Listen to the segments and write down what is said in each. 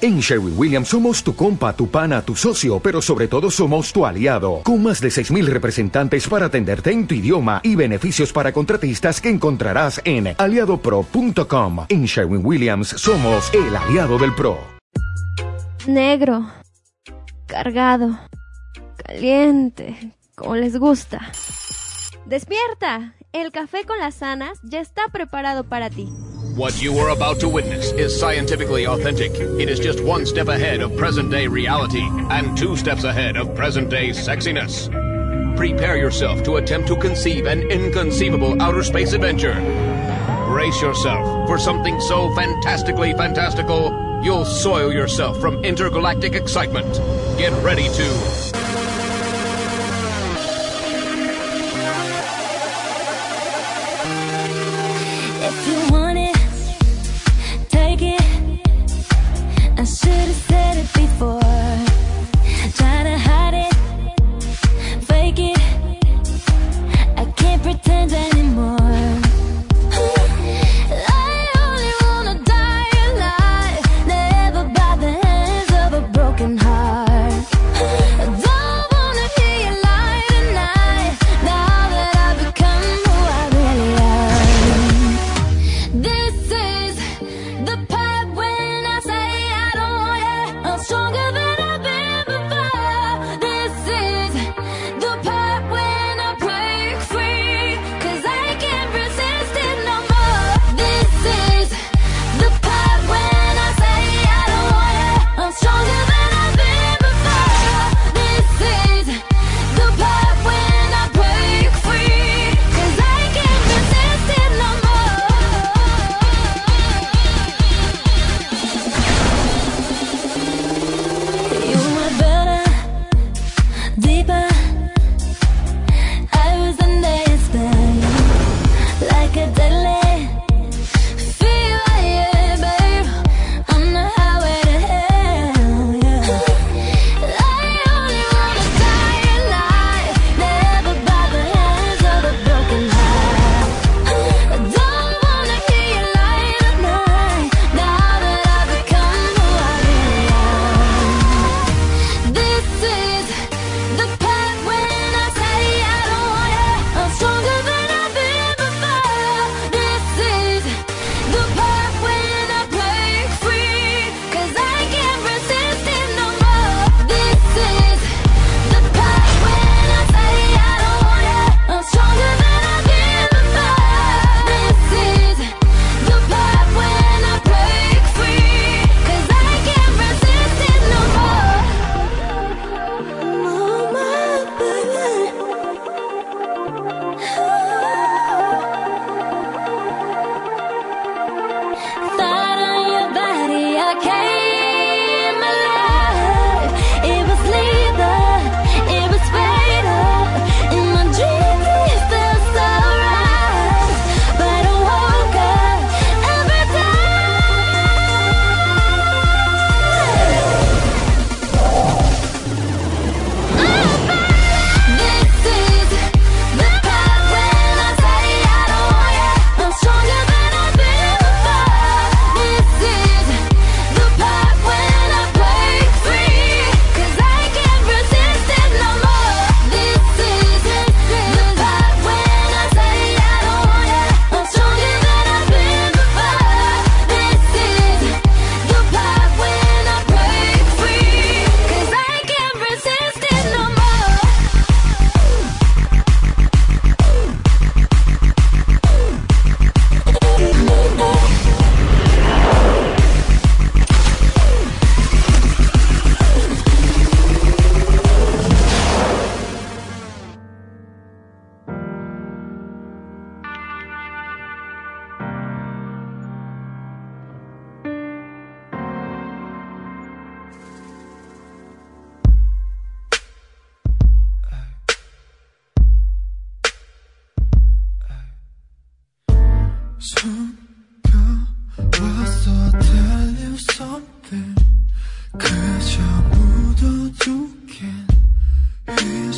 En Sherwin Williams somos tu compa, tu pana, tu socio, pero sobre todo somos tu aliado, con más de 6.000 representantes para atenderte en tu idioma y beneficios para contratistas que encontrarás en aliadopro.com. En Sherwin Williams somos el aliado del PRO. Negro, cargado, caliente, como les gusta. Despierta, el café con las sanas ya está preparado para ti. What you are about to witness is scientifically authentic. It is just one step ahead of present day reality and two steps ahead of present day sexiness. Prepare yourself to attempt to conceive an inconceivable outer space adventure. Brace yourself for something so fantastically fantastical, you'll soil yourself from intergalactic excitement. Get ready to said it before.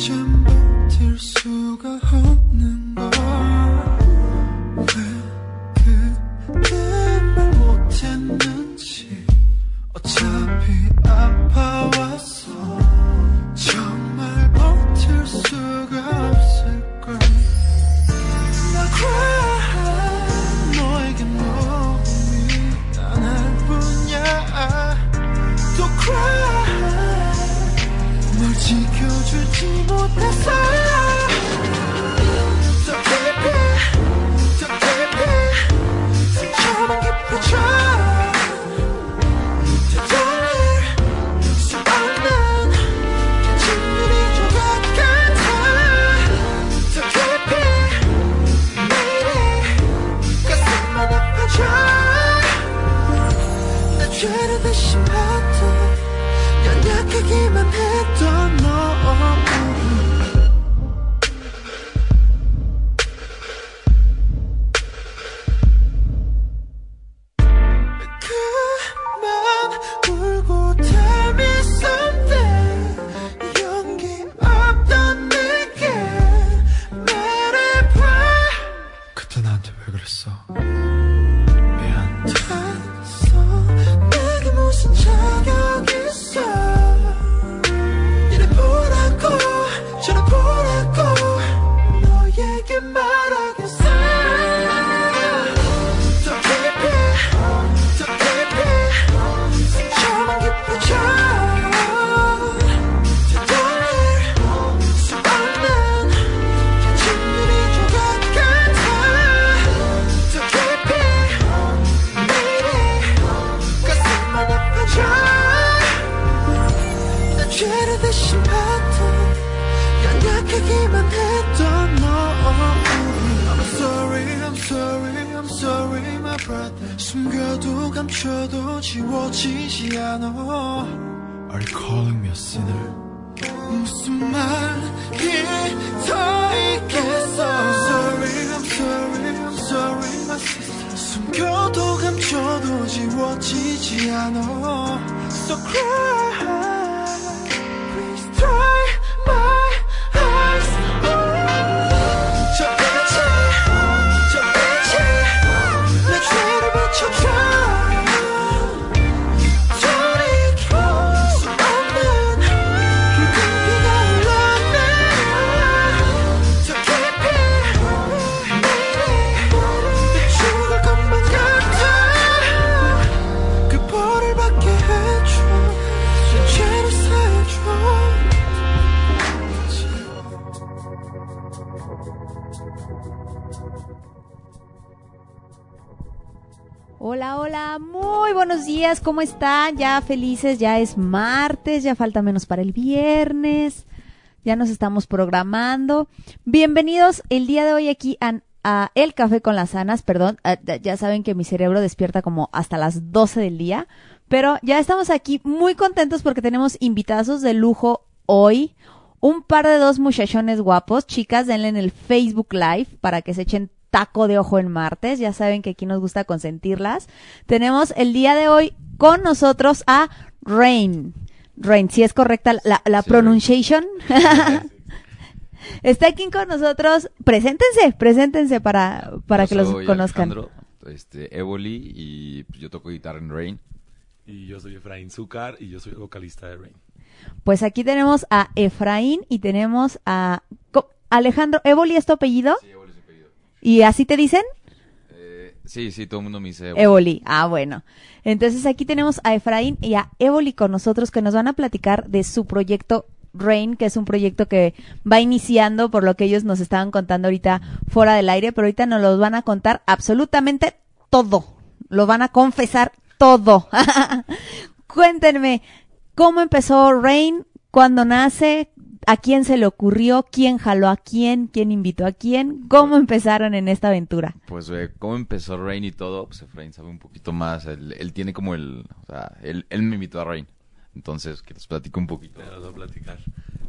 이젠 버틸 수가 없는 걸. Hola, hola, muy buenos días, ¿cómo están? Ya felices, ya es martes, ya falta menos para el viernes, ya nos estamos programando. Bienvenidos el día de hoy aquí a, a El Café con las Anas, perdón, ah, ya saben que mi cerebro despierta como hasta las 12 del día, pero ya estamos aquí muy contentos porque tenemos invitados de lujo hoy. Un par de dos muchachones guapos, chicas, denle en el Facebook Live para que se echen taco de ojo en martes. Ya saben que aquí nos gusta consentirlas. Tenemos el día de hoy con nosotros a Rain. Rain, si es correcta la, la Sí. pronunciation. Está aquí con nosotros. Preséntense, preséntense para, para Yo que los soy conozcan. Alejandro, este, Evoli y pues, yo toco guitarra en Rain. Y yo soy Efraín Zúcar y yo soy vocalista de Rain. Pues aquí tenemos a Efraín y tenemos a Alejandro. ¿Evoli es tu apellido? Sí, Evoli. ¿Y así te dicen? Eh, sí, sí, todo el mundo me dice Evoli. Evoli. Ah, bueno. Entonces aquí tenemos a Efraín y a Evoli con nosotros que nos van a platicar de su proyecto Rain, que es un proyecto que va iniciando por lo que ellos nos estaban contando ahorita fuera del aire, pero ahorita nos lo van a contar absolutamente todo. Lo van a confesar todo. Cuéntenme, ¿cómo empezó Rain? ¿Cuándo nace? ¿A quién se le ocurrió? ¿Quién jaló a quién? ¿Quién invitó a quién? ¿Cómo empezaron en esta aventura? Pues, eh, ¿cómo empezó Rain y todo? Pues Efraín sabe un poquito más. Él, él tiene como el... O sea, él, él me invitó a Rain. Entonces, que les platico un poquito. Te voy a platicar.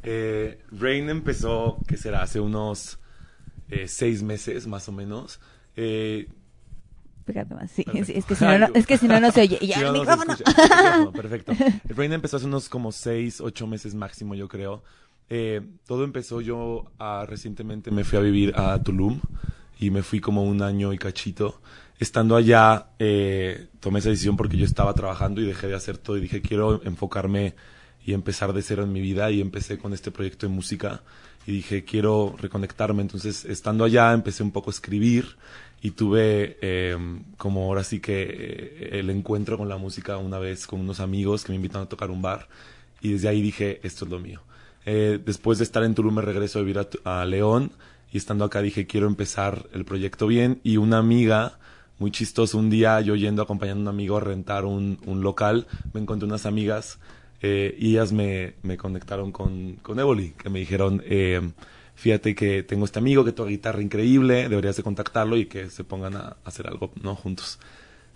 Eh, Rain empezó, que será? Hace unos eh, seis meses más o menos. Eh, Fíjate más, sí, es que si no, no- es que si no, no se oye. Ya, Sí, no. El micrófono, perfecto. El Rain empezó hace unos como seis, ocho meses máximo, yo creo. Eh, todo empezó yo recientemente me fui a vivir a Tulum y me fui como un año y cachito. estando allá, eh, tomé esa decisión porque yo estaba trabajando y dejé de hacer todo y dije, quiero enfocarme y empezar de cero en mi vida y empecé con este proyecto de música y dije, quiero reconectarme. Entonces, estando allá, empecé un poco a escribir y tuve eh, como ahora sí que eh, el encuentro con la música una vez con unos amigos que me invitaron a tocar un bar y desde ahí dije, esto es lo mío. Eh, después de estar en Tulum me regreso a vivir a, a León y estando acá dije, quiero empezar el proyecto bien y una amiga muy chistoso. Un día yo yendo acompañando a un amigo a rentar un, un local, me encontré unas amigas eh, y ellas me, me conectaron con, con Evoli, que me dijeron, eh, fíjate que tengo este amigo que toca guitarra increíble, deberías de contactarlo y que se pongan a, hacer algo, ¿no? Juntos.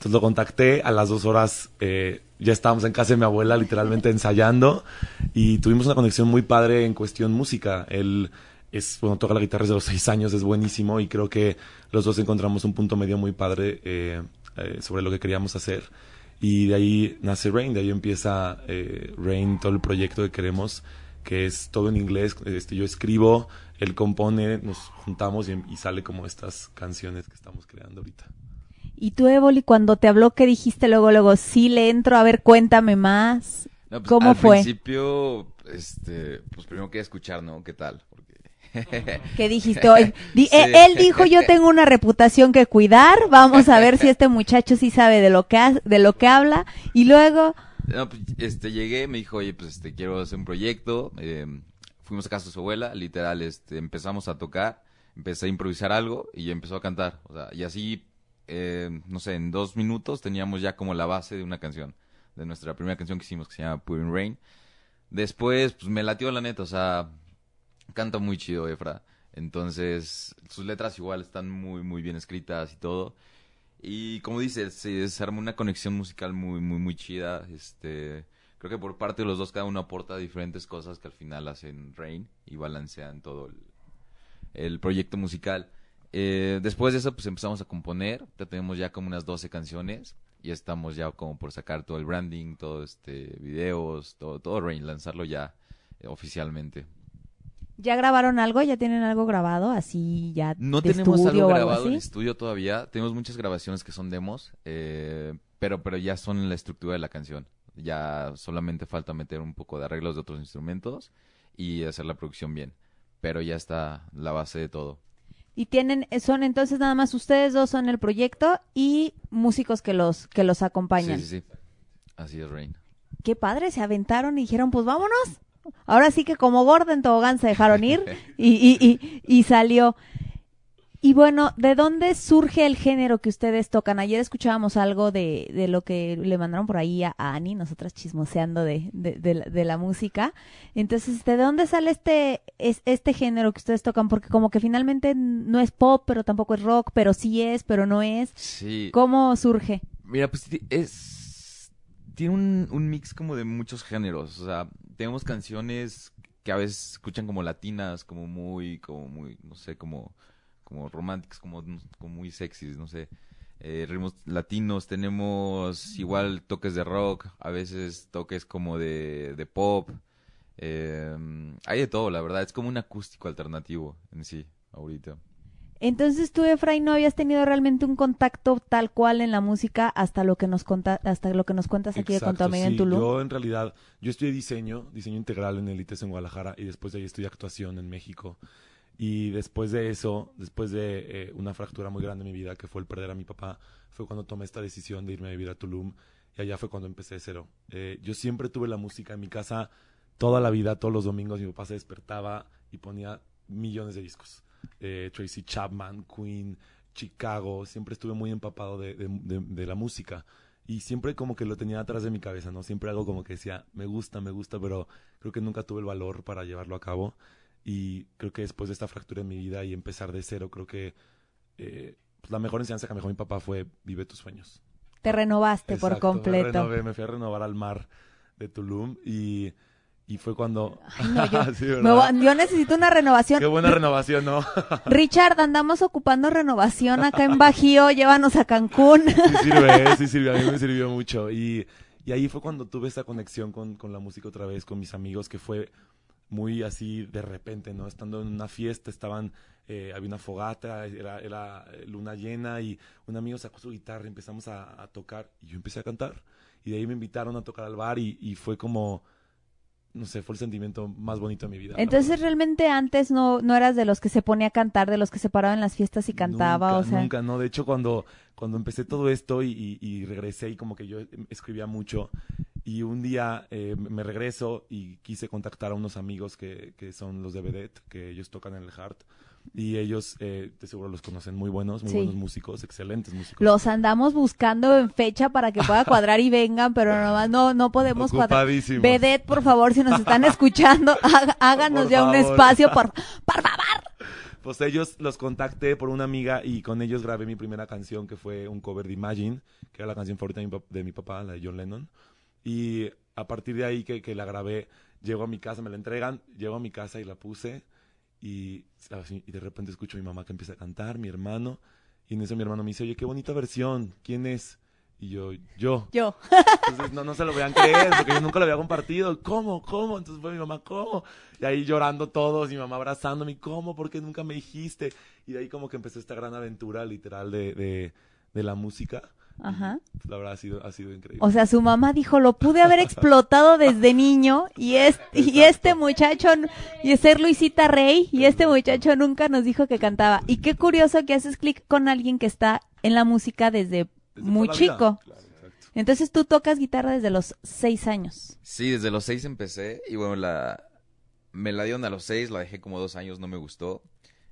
Entonces lo contacté, a las dos horas eh, ya estábamos en casa de mi abuela literalmente ensayando y tuvimos una conexión muy padre en cuestión música. Él es, bueno, toca la guitarra desde los seis años, es buenísimo y creo que los dos encontramos un punto medio muy padre eh, eh, sobre lo que queríamos hacer. Y de ahí nace Rain, de ahí empieza eh, Rain, todo el proyecto que queremos, que es todo en inglés. Este, yo escribo, él compone, nos juntamos y, y sale como estas canciones que estamos creando ahorita. Y tú, Evoli, cuando te habló, ¿qué dijiste luego, luego? Sí, le entro, a ver, cuéntame más. No, pues, ¿Cómo al fue? principio, este, pues primero quería escuchar, ¿no? ¿Qué tal? Porque... ¿Qué dijiste hoy? Di- Sí. eh, Él dijo, yo tengo una reputación que cuidar, vamos a ver si este muchacho sí sabe de lo que, ha- de lo que habla. Y luego, No, pues, este, llegué, me dijo, oye, pues, este, quiero hacer un proyecto. eh, fuimos a casa de su abuela, literal, este, empezamos a tocar, empecé a improvisar algo y empezó a cantar. O sea, y así, eh, no sé, en dos minutos teníamos ya como la base de una canción, de nuestra primera canción que hicimos, que se llama Pouring Rain. Después, pues, me latió la neta, o sea, canta muy chido, Efra. Entonces, sus letras igual están muy, muy bien escritas y todo. Y como dices, se, se una conexión musical muy, muy, muy chida. Este, creo que por parte de los dos cada uno aporta diferentes cosas que al final hacen Rain y balancean todo el proyecto musical. Eh, después de eso, pues empezamos a componer. Ya tenemos ya como unas 12 canciones. Y estamos ya como por sacar todo el branding, todo este videos, todo, todo Rain, lanzarlo ya eh, oficialmente. ¿ya grabaron algo? ¿Ya tienen algo grabado? Así ya No de tenemos estudio algo grabado en así? estudio todavía. Tenemos muchas grabaciones que son demos, eh, pero, pero ya son la estructura de la canción. Ya solamente falta meter un poco de arreglos de otros instrumentos y hacer la producción bien. Pero ya está la base de todo. Y tienen, son entonces nada más ustedes dos son el proyecto y músicos que los, que los acompañan. Sí, sí, sí. Así es, Rain. Qué padre, se aventaron y dijeron, pues vámonos. Ahora sí que como gorda en tobogán se dejaron ir y, y, y, y salió. Y bueno, ¿de dónde surge el género que ustedes tocan? Ayer escuchábamos algo de, de lo que le mandaron por ahí a, a Ani, nosotras chismoseando de, de, de la, de la música. Entonces, ¿de dónde sale este, es, este género que ustedes tocan? Porque como que finalmente no es pop, pero tampoco es rock, pero sí es, pero no es. Sí. ¿Cómo surge? Mira, pues es. Tiene un, un mix como de muchos géneros. O sea, tenemos canciones que a veces escuchan como latinas, como muy, como muy, no sé, como, como románticas, como, como muy sexys, no sé. Eh, ritmos latinos, tenemos igual toques de rock, a veces toques como de, de pop. Eh, hay de todo, la verdad. Es como un acústico alternativo en sí, ahorita. Entonces tú, Efraín, no habías tenido realmente un contacto tal cual en la música hasta lo que nos conta, hasta lo que nos cuentas aquí con tu Exacto, amiga en sí. Tulum. Yo en realidad, yo estudié diseño, diseño integral en el ITES en Guadalajara y después de ahí estudié actuación en México. Y después de eso, después de eh, una fractura muy grande en mi vida, que fue el perder a mi papá, fue cuando tomé esta decisión de irme a vivir a Tulum y allá fue cuando empecé de cero. Eh, yo siempre tuve la música en mi casa toda la vida, todos los domingos mi papá se despertaba y ponía millones de discos. Eh, Tracy Chapman, Queen, Chicago, siempre estuve muy empapado de, de- de- de la música y siempre como que lo tenía atrás de mi cabeza, ¿no? Siempre algo como que decía, me gusta, me gusta, pero creo que nunca tuve el valor para llevarlo a cabo y creo que después de esta fractura en mi vida y empezar de cero, creo que eh, pues, la mejor enseñanza que me dejó mi papá fue vive tus sueños. Te renovaste por completo. Me, renové, me fui a renovar al mar de Tulum y, y fue cuando... Ay, no, yo, Sí, me ¿verdad? voy- yo necesito una renovación. Qué buena renovación, ¿no? Richard, andamos ocupando renovación acá en Bajío, llévanos a Cancún. Sí sirve, sí sirvió, a mí me sirvió mucho. Y, y ahí fue cuando tuve esa conexión con, con la música otra vez, con mis amigos, que fue muy así de repente, ¿no? Estando en una fiesta, estaban, eh, había una fogata, era, era eh, luna llena y un amigo sacó su guitarra y empezamos a, a tocar y yo empecé a cantar. Y de ahí me invitaron a tocar al bar y, y fue como, no sé, fue el sentimiento más bonito de mi vida. Entonces realmente antes no, no eras de los que se ponía a cantar, de los que se paraba en las fiestas y cantaba, nunca, o sea. Nunca, no. De hecho, cuando, cuando empecé todo esto y, y- y regresé y como que yo escribía mucho y un día eh, me regreso y quise contactar a unos amigos que, que son los de Vedette, que ellos tocan en el Heart y ellos, eh, de seguro los conocen, muy buenos, muy Sí. buenos músicos, excelentes músicos. Los andamos buscando en fecha para que pueda cuadrar y vengan, pero nomás no, no podemos cuadrar. Vedette, por favor, si nos están escuchando, há- háganos Por ya un favor. espacio, por, por favor. Pues ellos los contacté por una amiga y con ellos grabé mi primera canción que fue un cover de Imagine, que era la canción favorita de mi, pap- de mi papá, la de John Lennon. Y a partir de ahí que, que la grabé, llego a mi casa, me la entregan, llego a mi casa y la puse y, de repente escucho a mi mamá que empieza a cantar, mi hermano, y en eso mi hermano me dice, oye, qué bonita versión, ¿quién es? Y yo, yo. Yo. Entonces no, no se lo vean creer, porque yo nunca lo había compartido. ¿Cómo? ¿Cómo? Entonces fue mi mamá, ¿cómo? Y ahí llorando todos, mi mamá abrazándome, ¿cómo? ¿Por qué nunca me dijiste? Y de ahí como que empezó esta gran aventura literal de, de, de la música. Ajá. La verdad ha sido, ha sido increíble. O sea, su mamá dijo, lo pude haber explotado desde niño y, es, y este muchacho, y ser Luisita Rey, y este muchacho nunca nos dijo que cantaba. Y qué curioso que haces clic con alguien que está en la música desde, Desde muy chico. Claro. Entonces tú tocas guitarra desde los seis años. Sí, desde los seis empecé y bueno, la me la dieron a los seis, la dejé como dos años, no me gustó.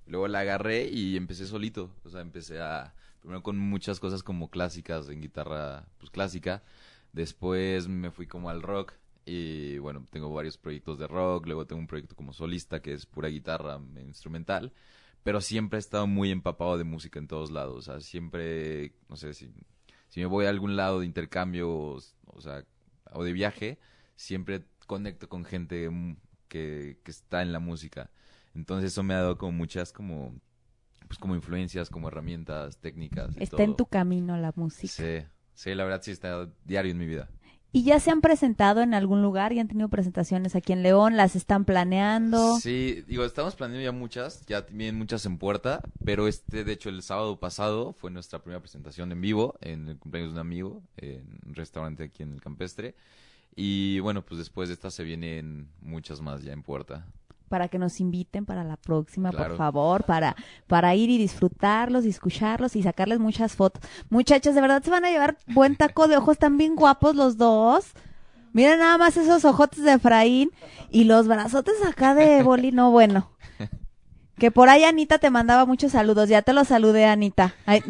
Luego la agarré y empecé solito. O sea, empecé a primero con muchas cosas como clásicas en guitarra, pues clásica. Después me fui como al rock y bueno, tengo varios proyectos de rock. Luego tengo un proyecto como solista que es pura guitarra instrumental. Pero siempre he estado muy empapado de música en todos lados. O sea, siempre, no sé si si me voy a algún lado de intercambio, o, sea, o de viaje, siempre conecto con gente que, que está en la música. Entonces eso me ha dado como muchas como pues como influencias, como herramientas, técnicas. y Está en tu camino la música. Sí, sí, la verdad sí está diario en mi vida. ¿Y ya se han presentado en algún lugar? ¿Ya han tenido presentaciones aquí en León? ¿Las están planeando? Sí, digo, estamos planeando ya muchas, ya tienen muchas en puerta, pero este, de hecho, el sábado pasado fue nuestra primera presentación en vivo, en el cumpleaños de un amigo, en un restaurante aquí en el Campestre. Y bueno, pues después de esta se vienen muchas más ya en puerta. Para que nos inviten para la próxima, por favor, para, para ir y disfrutarlos y escucharlos y sacarles muchas fotos. Muchachas, de verdad se van a llevar buen taco de ojos, están bien guapos los dos. Miren nada más esos ojotes de Efraín y los brazotes acá de Boli, no bueno. Que por ahí Anita te mandaba muchos saludos, ya te los saludé Anita. Ay,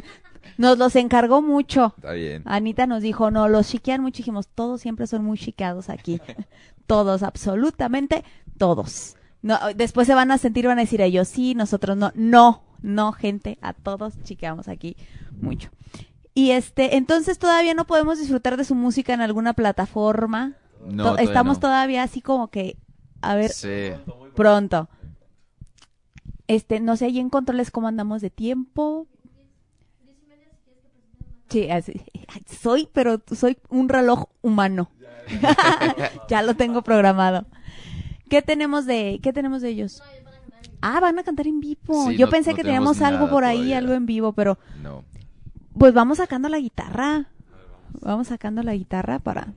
nos los encargó mucho. Está bien. Anita nos dijo, no, los chiquean mucho. Dijimos, todos siempre son muy chiqueados aquí. todos, absolutamente todos. No, después se van a sentir, van a decir ellos, sí, nosotros no. No, no, gente, a todos chiqueamos aquí mucho. Y este, entonces todavía no podemos disfrutar de su música en alguna plataforma. No, To- todavía Estamos no. todavía así como que, a ver, Sí. pronto. Este, no sé, ahí en controles cómo andamos de tiempo. Sí, así, soy, pero soy un reloj humano. ya lo tengo programado. ¿Qué tenemos de, qué tenemos de ellos? Ah, van a cantar en vivo. Sí, Yo no- pensé no que teníamos algo por ahí, todavía. algo en vivo, pero No. pues vamos sacando la guitarra. Vamos sacando la guitarra para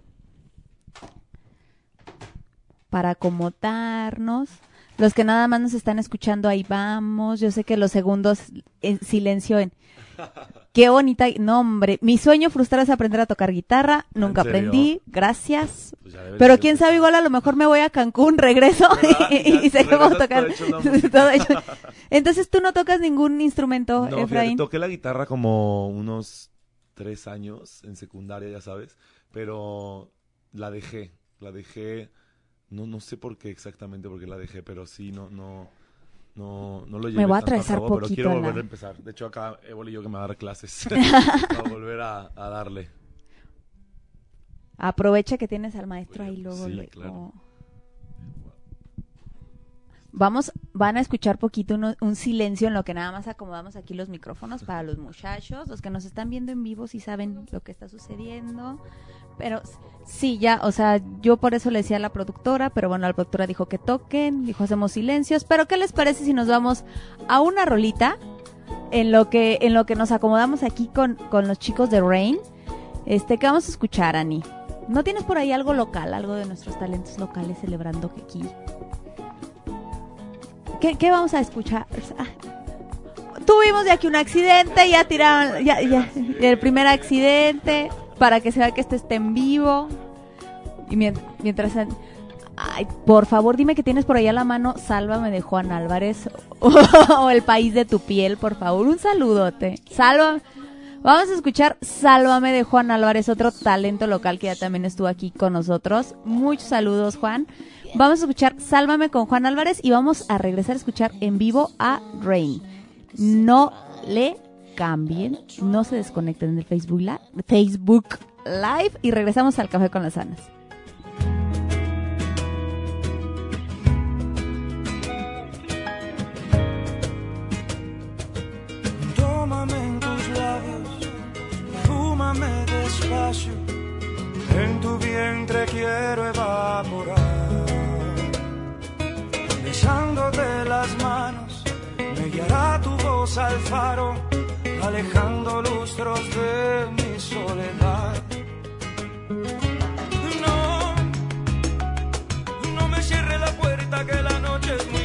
para acomodarnos. Los que nada más nos están escuchando, ahí vamos. Yo sé que los segundos en silencio en Qué bonita, no hombre, mi sueño frustrado es aprender a tocar guitarra, nunca aprendí, gracias. Pues Pero quién sabe, igual a lo mejor me voy a Cancún, regreso ¿Verdad? y, y Ya seguimos tocando. Entonces tú no tocas ningún instrumento, No, fíjate, Efraín. toqué la guitarra como unos tres años en secundaria, ya sabes, pero la dejé, la dejé, no, no sé por qué exactamente porque la dejé, pero sí, no, no, no, no lo llevé voy a atravesar pero quiero la- volver a empezar. De hecho, acá Évole y yo que me va a dar clases para volver a, a darle. Aprovecha que tienes al maestro ahí luego. Sí, claro. Vamos, van a escuchar poquito un silencio en lo que nada más acomodamos aquí los micrófonos para los muchachos, los que nos están viendo en vivo sí saben lo que está sucediendo, Pero sí, ya, o sea, yo por eso le decía a la productora, pero bueno, la productora dijo que toquen, dijo hacemos silencios, pero ¿qué les parece si nos vamos a una rolita en lo que en lo que nos acomodamos aquí con, con los chicos de Rain? Este, ¿qué vamos a escuchar, Ani? ¿No tienes por ahí algo local, algo de nuestros talentos locales celebrando que aquí? ¿Qué, qué vamos a escuchar? Ah, Tuvimos de aquí un accidente, ya tiraron, ya, ya, el primer accidente, para que se vea que esto esté en vivo. Y mien- mientras... Ay, por favor, dime que tienes por ahí a la mano Sálvame de Juan Álvarez o, El País de tu Piel, por favor. Un saludote. Sálvame. Vamos a escuchar Sálvame de Juan Álvarez, otro talento local que ya también estuvo aquí con nosotros. Muchos saludos, Juan. Vamos a escuchar Sálvame con Juan Álvarez y vamos a regresar a escuchar en vivo a Rain. No le cambien, no se desconecten del Facebook, Li- Facebook Live y regresamos al Café con las Anas. Tómame en tus labios, fúmame despacio. En tu vientre quiero evaporar. Besándote las manos, me guiará tu voz al faro, alejando lustros de mi soledad. No, no me cierre la puerta que la noche es muy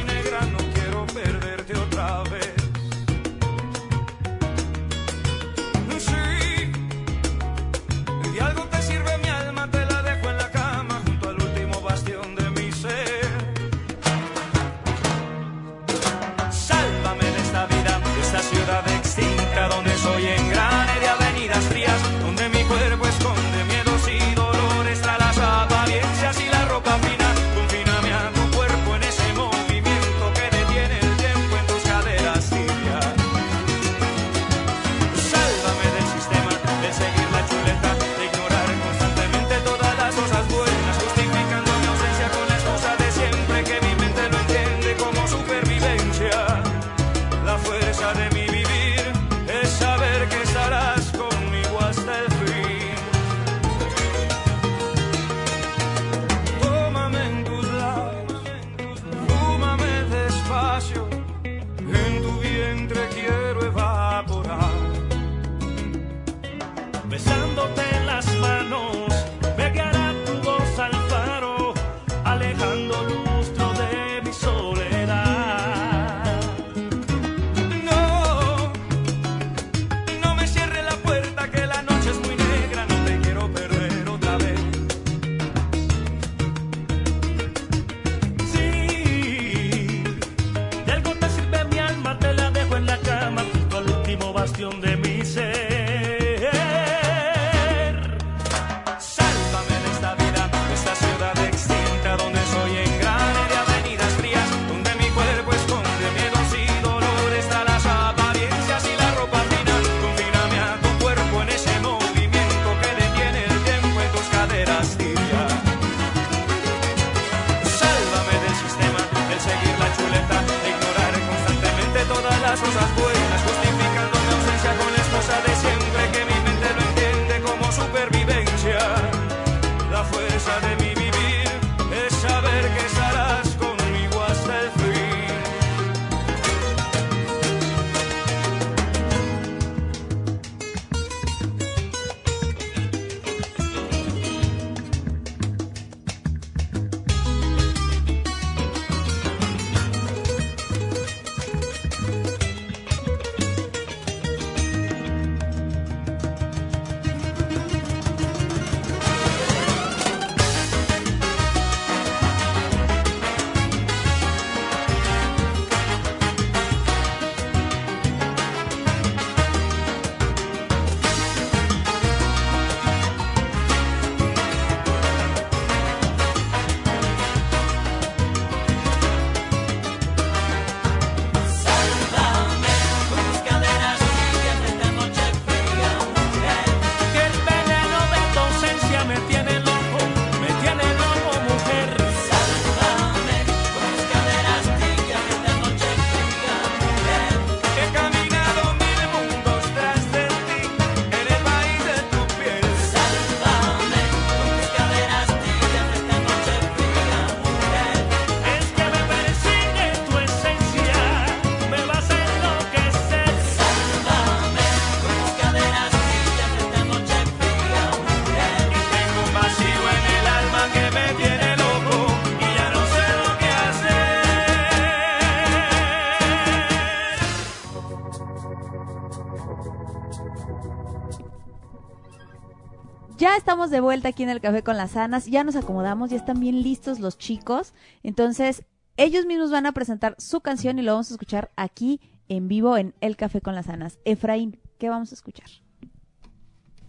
estamos de vuelta aquí en el Café con las Anas, ya nos acomodamos, ya están bien listos los chicos. Entonces, ellos mismos van a presentar su canción y lo vamos a escuchar aquí en vivo en El Café con las Anas. Efraín, ¿qué vamos a escuchar?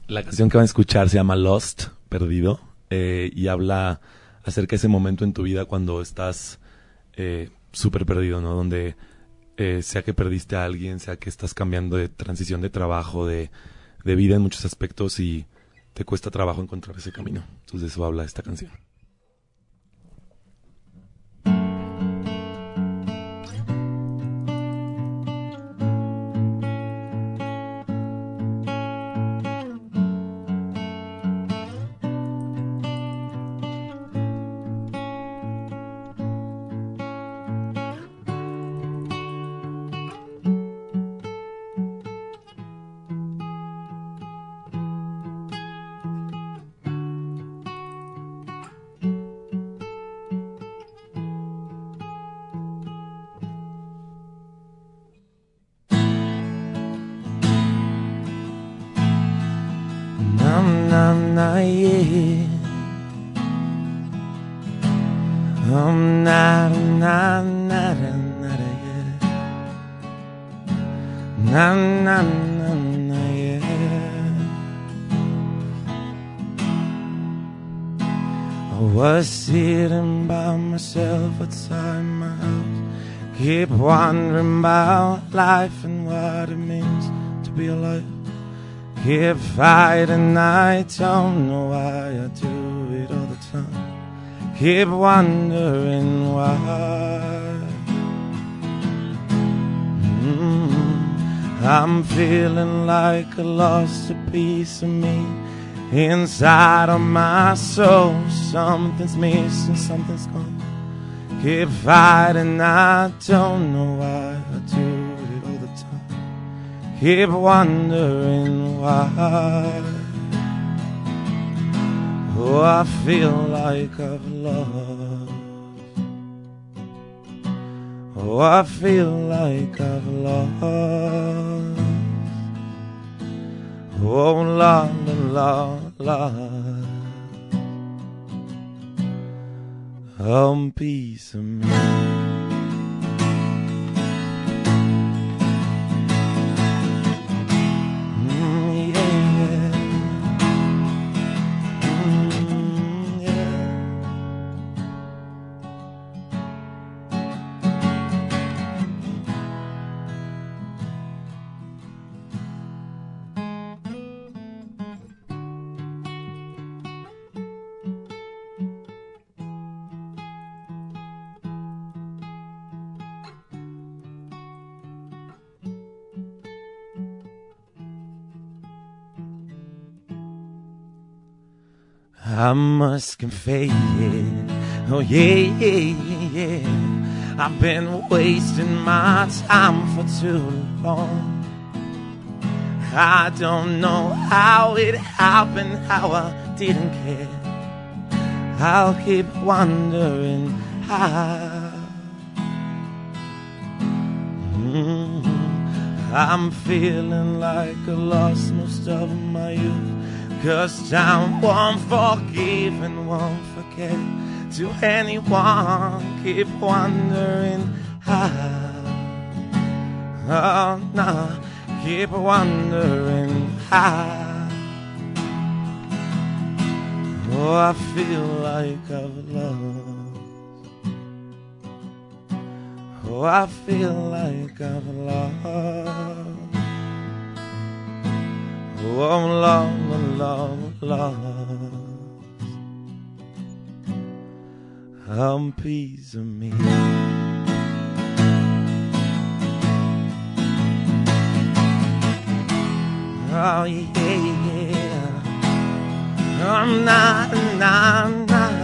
La canción que van a escuchar se llama Lost, Perdido, eh, y habla acerca de ese momento en tu vida cuando estás eh, súper perdido, ¿no? Donde eh, sea que perdiste a alguien, sea que estás cambiando de transición de trabajo, de, de vida en muchos aspectos y te cuesta trabajo encontrar ese camino. Entonces de eso habla esta canción. To be alive. Keep fighting, I don't know why I do it all the time. Keep wondering why. Mm, I'm feeling like I lost a piece of me inside of my soul. Something's missing, something's gone. Keep fighting, I don't know why Keep wondering why. Oh, I feel like I've lost. Oh, I feel like I've lost. Oh, la la la la. A piece of me. I must confess, oh yeah, yeah, yeah. I've been wasting my time for too long. I don't know how it happened, how I didn't care. I'll keep wondering how. Mm, I'm feeling like I lost most of my youth. Cause time won't forgive and won't forget to anyone. Keep wondering how. Oh, no, keep wondering how. Oh, I feel like I've lost. Oh, I feel like I've lost. Oh, long, long, lost. A piece of me. Oh, yeah, yeah. I'm not, not, not.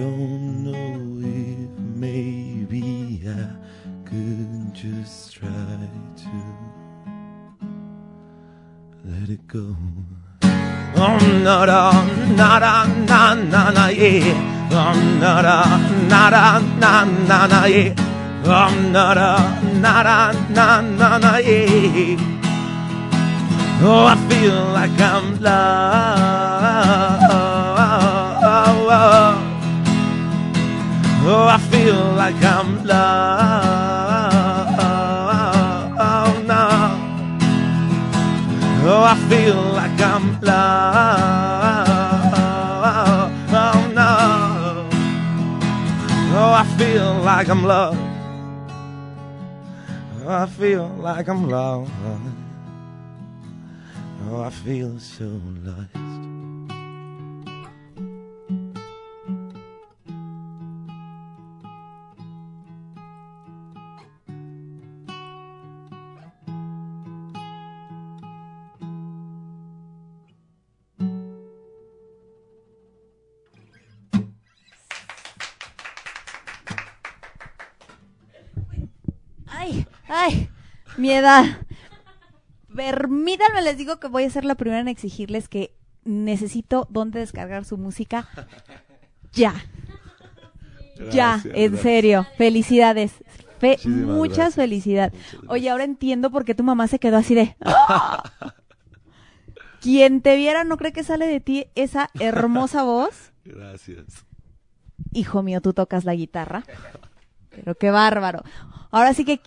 Don't know if maybe I could just try to let it go. Oh, na da, na da, na na na yeah. Oh, na da, na da, na na na yeah. Oh, na da, na da, na na na yeah. Oh, I feel like I'm loved. Oh, I feel like I'm loved. Oh, no. Oh, I feel like I'm loved. Oh, no. Oh, I feel like I'm loved. Oh, I feel like I'm loved. Oh, I feel so lost. Mi edad. Permítanme, les digo que voy a ser la primera en exigirles que necesito dónde descargar su música. Ya, ya, en gracias. serio. Felicidades. Fe- Muchísimas muchas gracias. felicidades. Muchas gracias. Oye, ahora entiendo por qué tu mamá se quedó así de. ¡Ah! Quien te viera no cree que sale de ti esa hermosa voz. Gracias. Hijo mío, tú tocas la guitarra. Pero qué bárbaro. Ahora sí que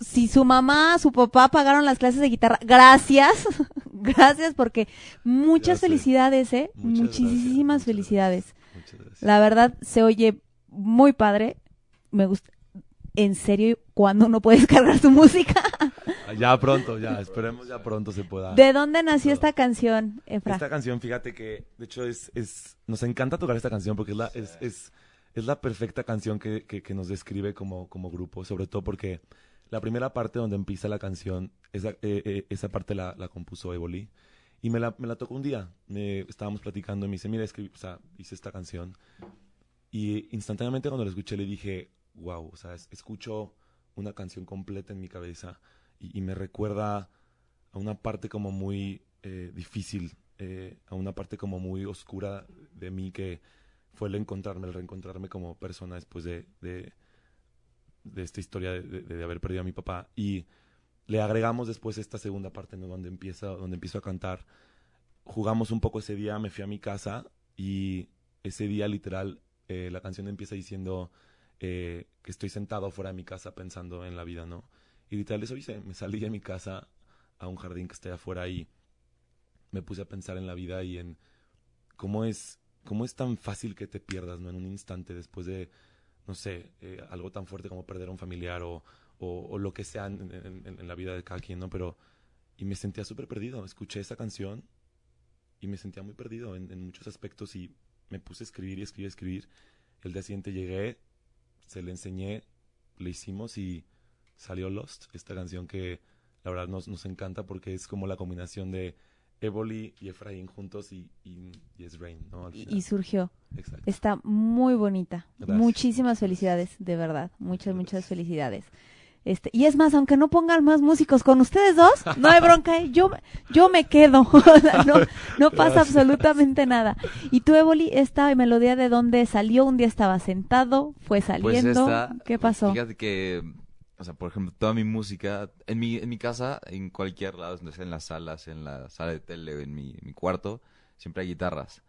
si su mamá, su papá pagaron las clases de guitarra, gracias. gracias porque muchas felicidades, ¿eh? Muchas Muchísimas gracias, felicidades. Muchas gracias. La verdad se oye muy padre. Me gusta. En serio, cuando uno puede descargar su música. Ya pronto, ya, esperemos ya pronto se pueda. ¿De dónde nació esta canción, Efra? Esta canción, fíjate que, de hecho, es, es, nos encanta tocar esta canción porque es la, es, es, es la perfecta canción que, que, que nos describe como, como grupo, sobre todo porque la primera parte donde empieza la canción, esa, eh, eh, esa parte la, la compuso Evoli y me la, me la tocó un día. Me, estábamos platicando y me dice, mira, escribí, o sea, hice esta canción y instantáneamente cuando la escuché le dije, wow, o sea, es- escucho una canción completa en mi cabeza y, y me recuerda a una parte como muy eh, difícil, eh, a una parte como muy oscura de mí que fue el encontrarme, el reencontrarme como persona después de, de, de esta historia de, haber perdido a mi papá. Y le agregamos después esta segunda parte, ¿no? Donde empieza, donde empiezo a cantar. Jugamos un poco ese día, me fui a mi casa y ese día literal eh, la canción empieza diciendo eh, que estoy sentado fuera de mi casa pensando en la vida, ¿no? Y literal eso hice, me salí de mi casa a un jardín que está afuera y me puse a pensar en la vida y en cómo es, cómo es tan fácil que te pierdas, ¿no? En un instante después de, no sé, eh, algo tan fuerte como perder a un familiar o, o, lo que sea en, la vida de cada quien, ¿no? Pero, y me sentía súper perdido. Escuché esa canción y me sentía muy perdido en, en muchos aspectos y me puse a escribir y escribir y escribir. El día siguiente llegué, se le enseñé, le hicimos y salió Lost, esta canción que la verdad nos, nos encanta porque es como la combinación de Evoli y Efraín juntos y, y, y es Rain, ¿no? Al Y, final. y surgió. Exacto. Está muy bonita. Gracias. Muchísimas felicidades, de verdad. Muchas, Muchas felicidades. Este, y es más, aunque no pongan más músicos con ustedes dos, no hay bronca, ¿eh? yo, yo me quedo. No, no pasa Gracias. absolutamente nada. Y tú, Evoli, esta melodía de dónde salió, un día estaba sentado, fue Pues saliendo. esta, ¿Qué pasó? Fíjate que, o sea, por ejemplo, toda mi música, en mi, en mi casa, en cualquier lado, en las salas, en la sala de tele, en mi, mi cuarto, siempre hay guitarras.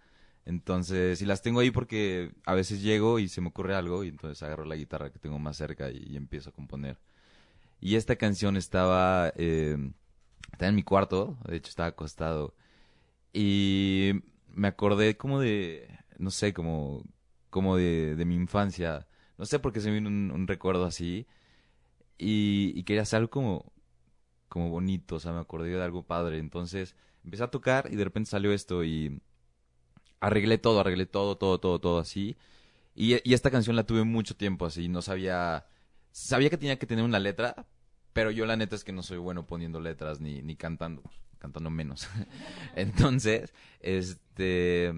Entonces, y las tengo ahí porque a veces llego y se me ocurre algo y entonces agarro la guitarra que tengo más cerca y, empiezo a componer. Y esta canción estaba, eh, estaba en mi cuarto, de hecho estaba acostado, y me acordé como de, no sé, como, como de, de mi infancia. No sé por qué se me vino un recuerdo así. Y, quería hacer algo como, como bonito, o sea, me acordé de algo padre. Entonces empecé a tocar y de repente salió esto y arreglé todo, arreglé todo, todo, todo, todo así. Y, y esta canción la tuve mucho tiempo así, no sabía, sabía que tenía que tener una letra, pero yo la neta es que no soy bueno poniendo letras ni, ni cantando, cantando menos. Entonces, este,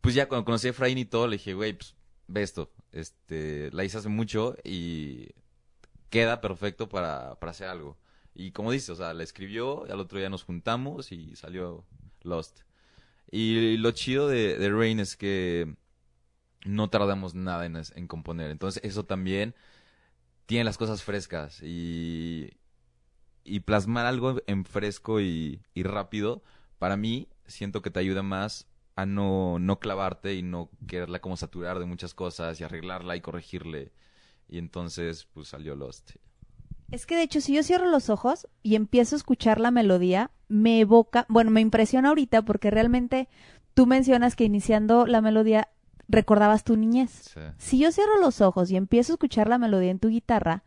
pues ya cuando conocí a Efraín y todo, le dije, güey, pues ve esto, este, la hice hace mucho y queda perfecto para, para hacer algo. Y como dices, o sea, la escribió, y al otro día nos juntamos y salió Lost. Y lo chido de, de Rain es que no tardamos nada en, en componer. Entonces eso también tiene las cosas frescas y, y plasmar algo en fresco y, y rápido, para mí siento que te ayuda más a no, no clavarte y no quererla como saturar de muchas cosas y arreglarla y corregirle. Y entonces, pues salió Lost. Es que de hecho, si yo cierro los ojos y empiezo a escuchar la melodía, me evoca, bueno, me impresiona ahorita porque realmente tú mencionas que iniciando la melodía recordabas tu niñez. Sí. Si yo cierro los ojos y empiezo a escuchar la melodía en tu guitarra,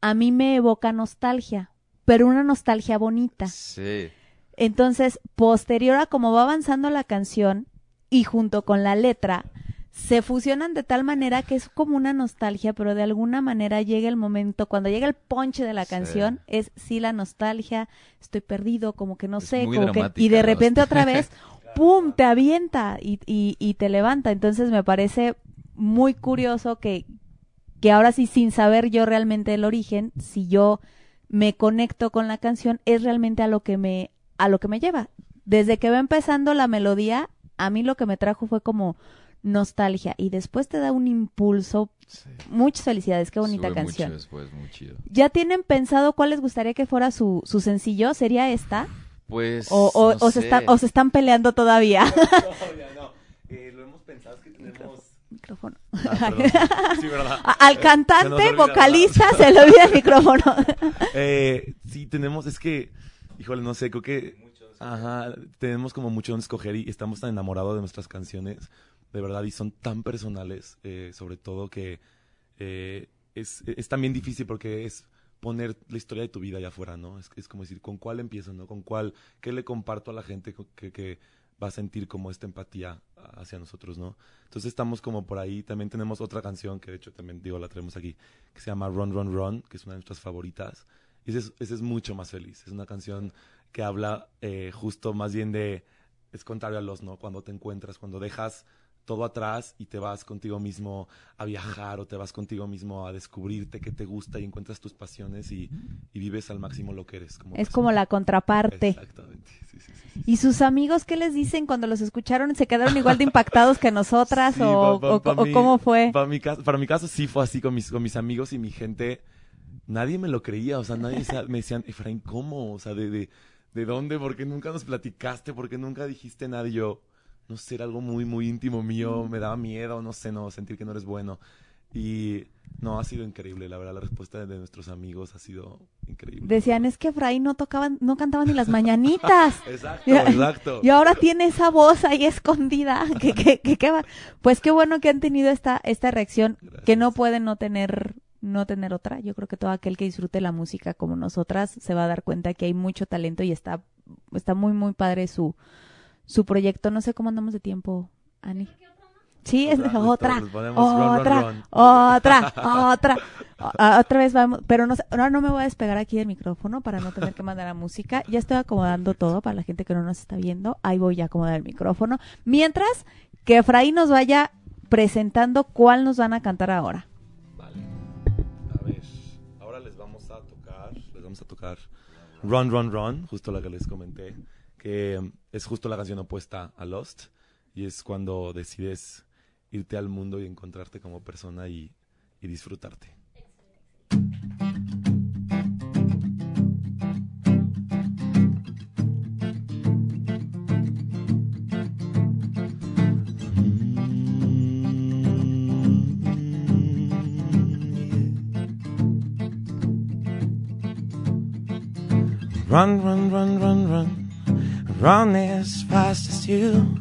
a mí me evoca nostalgia, pero una nostalgia bonita. Sí. Entonces, posterior a cómo va avanzando la canción y junto con la letra, se fusionan de tal manera que es como una nostalgia, pero de alguna manera llega el momento, cuando llega el ponche de la Sí. canción, es sí la nostalgia, estoy perdido, como que no Es sé, como que, y de repente otra vez, ¡pum!, te avienta y, y, y te levanta. Entonces me parece muy curioso que, que ahora sí, sin saber yo realmente el origen, si yo me conecto con la canción, es realmente a lo que me, a lo que me lleva. Desde que va empezando la melodía, a mí lo que me trajo fue como nostalgia y después te da un impulso. Muchas felicidades, qué bonita Sube canción. Mucho después, muy chido. ¿Ya tienen pensado cuál les gustaría que fuera su, su sencillo? ¿Sería esta? Pues. ¿O, o, no o se, están, o se están peleando todavía? Todavía no. Eh, lo hemos pensado es que tenemos. micrófono. Ah. Sí, Al Se nos cantante, olvida, vocalista, ¿verdad? se le olvida el micrófono. Eh, sí, tenemos, es que, híjole, no sé, creo que, ajá, tenemos como mucho donde escoger y estamos tan enamorados de nuestras canciones, de verdad, y son tan personales, eh, sobre todo que eh, es, es también difícil porque es poner la historia de tu vida allá afuera, ¿no? Es, es como decir, ¿con cuál empiezo, no? ¿Con cuál, qué le comparto a la gente que, que va a sentir como esta empatía hacia nosotros, ¿no? Entonces estamos como por ahí, también tenemos otra canción que de hecho también, digo, la tenemos aquí, que se llama Run, Run, Run, que es una de nuestras favoritas. Y ese es, es mucho más feliz. Es una canción que habla eh, justo más bien de... Es contrario a los, ¿no? Cuando te encuentras, cuando dejas todo atrás y te vas contigo mismo a viajar o te vas contigo mismo a descubrirte qué te gusta y encuentras tus pasiones y, y vives al máximo lo que eres. Como Es como la contraparte. Exactamente. Sí, sí, sí, sí. ¿Y sus amigos qué les dicen cuando los escucharon? ¿Se quedaron igual de impactados que nosotras? O, pa- pa- o- pa o mí- cómo fue? Para mi, caso, para mi caso sí fue así con mis, con mis amigos y mi gente. Nadie me lo creía, o sea, nadie me decían, Efraín, ¿cómo? O sea, ¿de, de, de dónde? ¿Por qué nunca nos platicaste? ¿Por qué nunca dijiste nada? Y yo, no sé, era algo muy, muy íntimo mío, me daba miedo, no sé, no, sentir que no eres bueno. Y no, ha sido increíble, la verdad, la respuesta de nuestros amigos ha sido increíble. Decían, es que Efraín no tocaban, no cantaban ni las mañanitas. Exacto, Y- exacto. Y ahora tiene esa voz ahí escondida. que, que, que- que va- Pues qué bueno que han tenido esta, esta reacción que no pueden no tener, no tener otra. Yo creo que todo aquel que disfrute la música como nosotras se va a dar cuenta que hay mucho talento y está, está muy, muy padre su, su proyecto. No sé cómo andamos de tiempo, Ani. Sí, es Otra, otra, run, run, otra, run. otra, otra. Otra vez vamos, pero no, sé- ahora no me voy a despegar aquí del micrófono para no tener que mandar la música. Ya estoy acomodando todo para la gente que no nos está viendo. Ahí voy a acomodar el micrófono. Mientras que Efraín nos vaya presentando cuál nos van a cantar ahora. Vale. A ver, ahora les vamos a tocar, les vamos a tocar Run, Run, Run, justo la que les comenté, que es justo la canción opuesta a Lost, y es cuando decides irte al mundo y encontrarte como persona y, disfrutarte. Run, run, run, run, run. Run as fast as you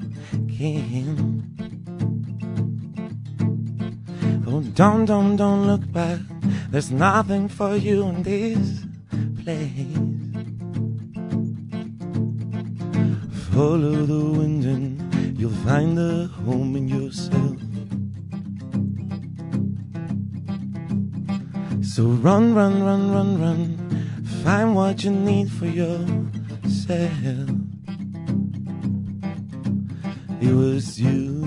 can. Oh, don't, don't, don't look back. There's nothing for you in this place. Follow the wind and you'll find a home in yourself. So run, run, run, run, run. Find what you need for yourself. It was you.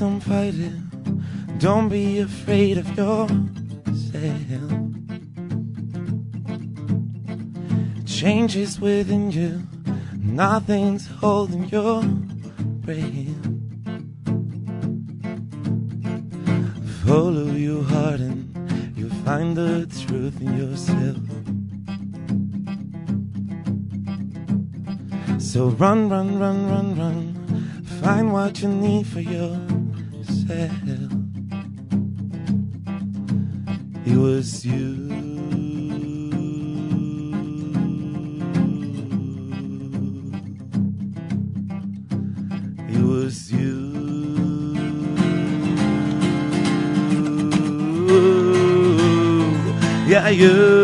Don't fight it. Don't be afraid of yourself. Changes within you. Nothing's holding your breath. Follow your heart and you'll find the truth in yourself. So run, run, run, run, run. Find what you need for yourself. It was you. It was you. Yeah, you.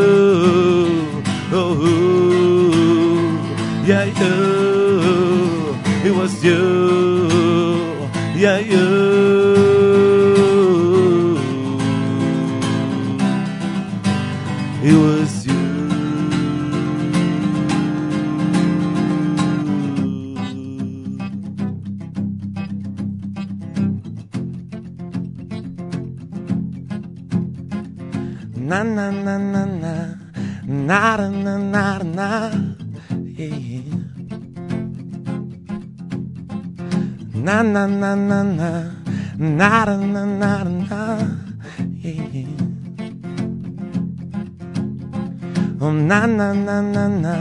Oh na na na na na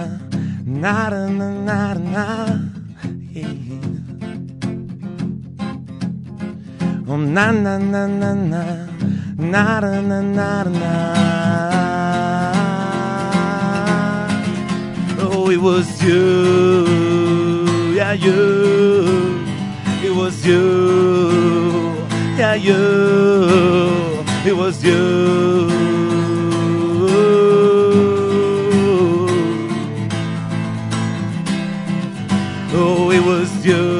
na na na na na. Oh na na na na na na na na na na Oh it was you Yeah you It was you Yeah you It was you You.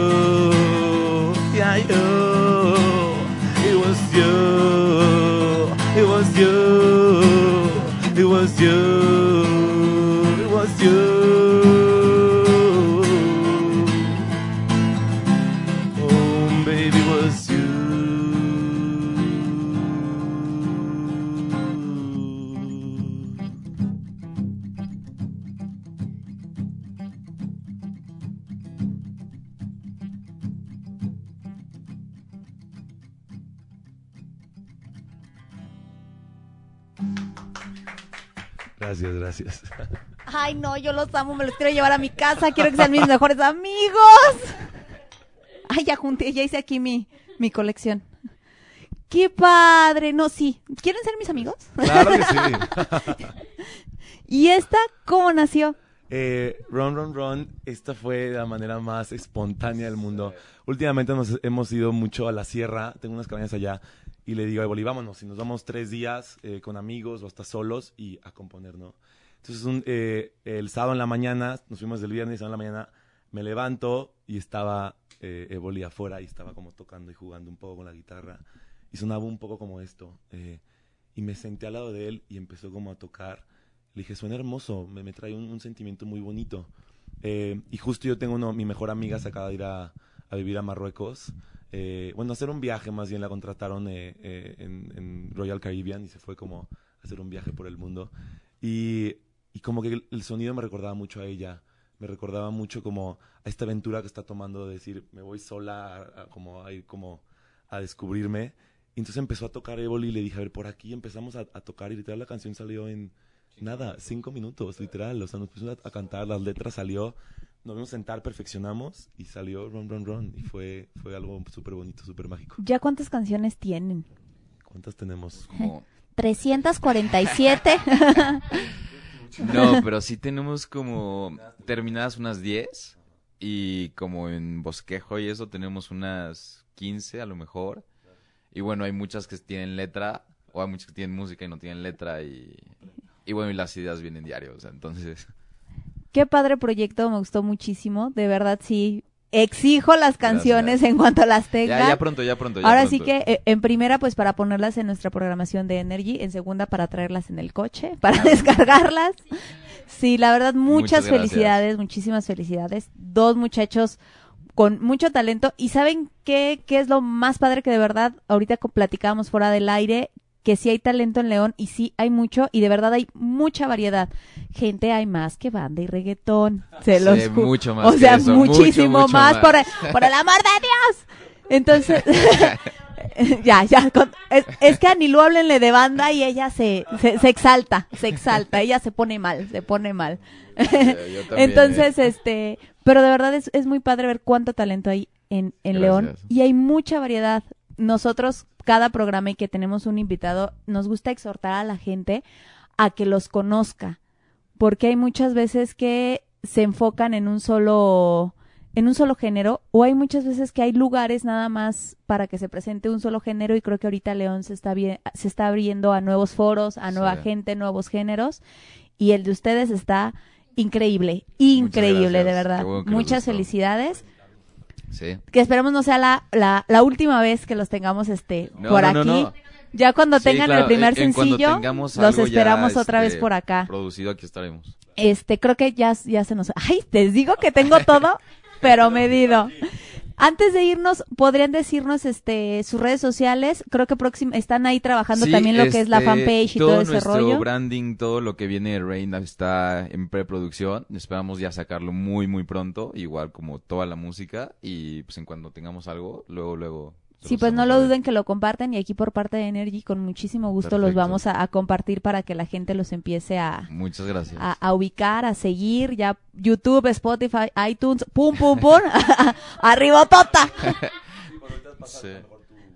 Ay, no, yo los amo, me los quiero llevar a mi casa, quiero que sean mis mejores amigos. Ay, ya junté, ya hice aquí mi, mi colección. ¡Qué padre! No, sí. ¿Quieren ser mis amigos? Claro que sí. ¿Y esta cómo nació? Eh, run, run, run. Esta fue la manera más espontánea del mundo. Últimamente nos hemos ido mucho a la sierra. Tengo unas cabañas allá. Y le digo a Eboli, vámonos. Y nos vamos tres días eh, con amigos o hasta solos y a componer, ¿no? Entonces, un, eh, el sábado en la mañana, nos fuimos del viernes, sábado en la mañana, me levanto y estaba eh, Eboli afuera y estaba como tocando y jugando un poco con la guitarra. Y sonaba un poco como esto. eh, y me senté al lado de él y empezó como a tocar. Le dije, suena hermoso, me, me trae un, un sentimiento muy bonito. Eh, y justo yo tengo uno, mi mejor amiga se acaba de ir a, a vivir a Marruecos. Eh, bueno, hacer un viaje, más bien la contrataron eh, eh, en, en Royal Caribbean y se fue como a hacer un viaje por el mundo. Y, y como que el, sonido me recordaba mucho a ella, me recordaba mucho como a esta aventura que está tomando de decir, me voy sola a, a como a ir como a descubrirme. Y entonces empezó a tocar Evoli y le dije, a ver, por aquí empezamos a, a tocar y literal la canción salió en nada, cinco minutos, literal. O sea, nos pusimos a, a cantar, las letras salió nos vimos sentar, perfeccionamos y salió Run Run Run. Y fue, fue algo súper bonito, súper mágico. ¿Ya cuántas canciones tienen? ¿Cuántas tenemos? Como- 347. No, pero sí tenemos como terminadas unas 10 y como en bosquejo y eso tenemos unas 15 a lo mejor. Y bueno, hay muchas que tienen letra o hay muchas que tienen música y no tienen letra y, y bueno, y las ideas vienen diarios, entonces... Qué padre proyecto, me gustó muchísimo. De verdad, sí. Exijo las canciones en cuanto las tenga. Ya, ya pronto, ya pronto. ya Ahora sí que eh, en primera pues para ponerlas en nuestra programación de Energy, en segunda para traerlas en el coche, para descargarlas. Sí, la verdad muchas, Muchas felicidades, muchísimas felicidades. Dos muchachos con mucho talento y saben qué qué es lo más padre que de verdad ahorita platicábamos fuera del aire que sí hay talento en León y sí hay mucho y de verdad hay mucha variedad. Gente, hay más que banda y reggaetón. Se los mucho más O sea, eso, muchísimo mucho, mucho más, más. Por, el, por el amor de Dios. Entonces, ya, ya. con- es, es que a Anilú háblenle de banda y ella se, se, se exalta, se exalta. Ella se pone mal, se pone mal. yo también, Entonces, ¿eh? este, pero de verdad es, es muy padre ver cuánto talento hay en, en. León y hay mucha variedad. Nosotros, cada programa y que tenemos un invitado, nos gusta exhortar a la gente a que los conozca, porque hay muchas veces que se enfocan en un solo en un solo género o hay muchas veces que hay lugares nada más para que se presente un solo género y creo que ahorita León se está bien, se está abriendo a nuevos foros, a nueva Sí. gente, nuevos géneros y el de ustedes está increíble, increíble de verdad. Muchas felicidades. Sí. Que esperemos no sea la, la, la última vez que los tengamos este No, por no, aquí. no. Ya cuando Sí, tengan claro, el primer en- sencillo, los ya, esperamos otra vez este, por acá. Producido, aquí estaremos. Este, creo que ya, ya se nos... Ay, les digo que tengo todo, pero medido. Antes de irnos, ¿podrían decirnos este sus redes sociales? Creo que próxim- están ahí trabajando Sí, también lo que es la este, fanpage y todo, ese nuestro rollo. branding, todo lo que viene de Rain está en preproducción. Esperamos ya sacarlo muy, muy pronto, igual como toda la música. Y pues en cuando tengamos algo, luego, luego. Sí, pues no lo duden que lo compartan y aquí por parte de Energy con muchísimo gusto los vamos a, a compartir para que la gente los empiece a, Muchas gracias. a, a ubicar, a seguir, ya YouTube, Spotify, iTunes, pum, pum, pum, arribotota. Sí.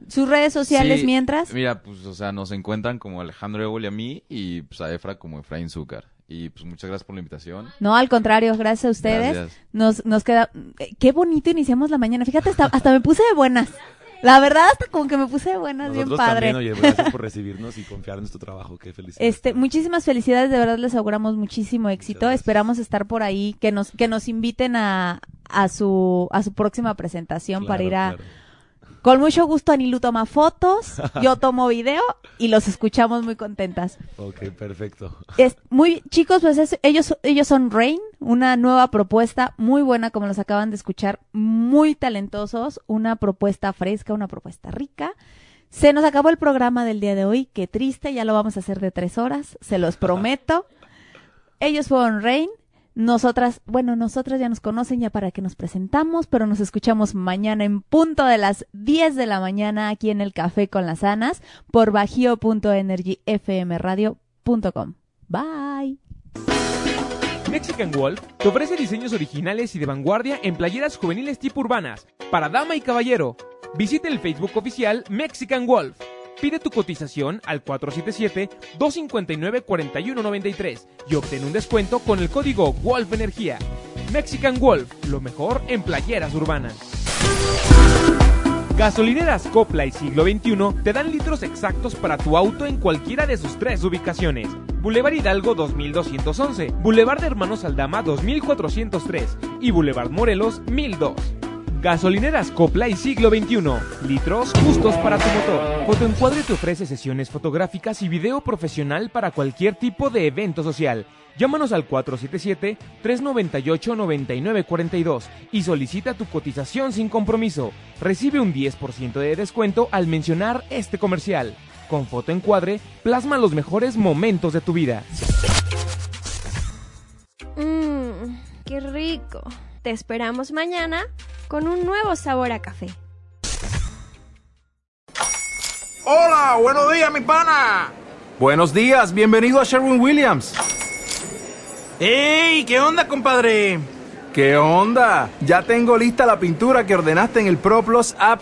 Sus redes sociales Sí, mientras. Mira, pues, o sea, nos encuentran como Alejandro Ebol y a mí, y pues a Efra como Efraín Zúcar. Y pues muchas gracias por la invitación. No, al contrario, gracias a ustedes. Gracias. Nos, nos queda, eh, qué bonito iniciamos la mañana. Fíjate, hasta, hasta me puse de buenas. La verdad, hasta como que me puse buenas, bien Nosotros padre. también, oye, gracias por recibirnos y confiar en nuestro trabajo. Qué felicidad. Este, muchísimas felicidades, de verdad les auguramos muchísimo éxito. Esperamos estar por ahí, que nos, que nos inviten a, a su, a su próxima presentación para ir a, con mucho gusto Anilu toma fotos, yo tomo video y los escuchamos muy contentas. Ok, perfecto. Es muy chicos, pues es- ellos ellos son Rain, una nueva propuesta muy buena como los acaban de escuchar, muy talentosos, una propuesta fresca, una propuesta rica. Se nos acabó el programa del día de hoy, qué triste, ya lo vamos a hacer de tres horas, se los prometo. Ellos fueron Rain, nosotras, bueno, nosotras ya nos conocen ya para que nos presentamos, pero nos escuchamos mañana en punto de las 10 de la mañana aquí en el Café con las Anas por bajío.energyfmradio.com. Bye. Mexican Wolf te ofrece diseños originales y de vanguardia en playeras juveniles tipo urbanas, para dama y caballero. Visita el Facebook oficial Mexican Wolf. Pide tu cotización al 477-259-4193 y obtén un descuento con el código Wolf Energía. Mexican Wolf, lo mejor en playeras urbanas. Gasolineras Copla y Siglo XXI te dan litros exactos para tu auto en cualquiera de sus tres ubicaciones. Boulevard Hidalgo 2211, Boulevard de Hermanos Aldama 2403 y Boulevard Morelos 1002. Gasolineras Copla y Siglo XXI. Litros justos para tu motor. Fotoencuadre te ofrece sesiones fotográficas y video profesional para cualquier tipo de evento social. Llámanos al 477-398-9942 y solicita tu cotización sin compromiso. Recibe un 10% de descuento al mencionar este comercial. Con fotoencuadre, plasma los mejores momentos de tu vida. Mmm, qué rico. Te esperamos mañana con un nuevo sabor a café. Hola, buenos días, mi pana. Buenos días, bienvenido a Sherwin Williams. ¡Ey! ¿Qué onda, compadre? ¿Qué onda? Ya tengo lista la pintura que ordenaste en el ProPlus app.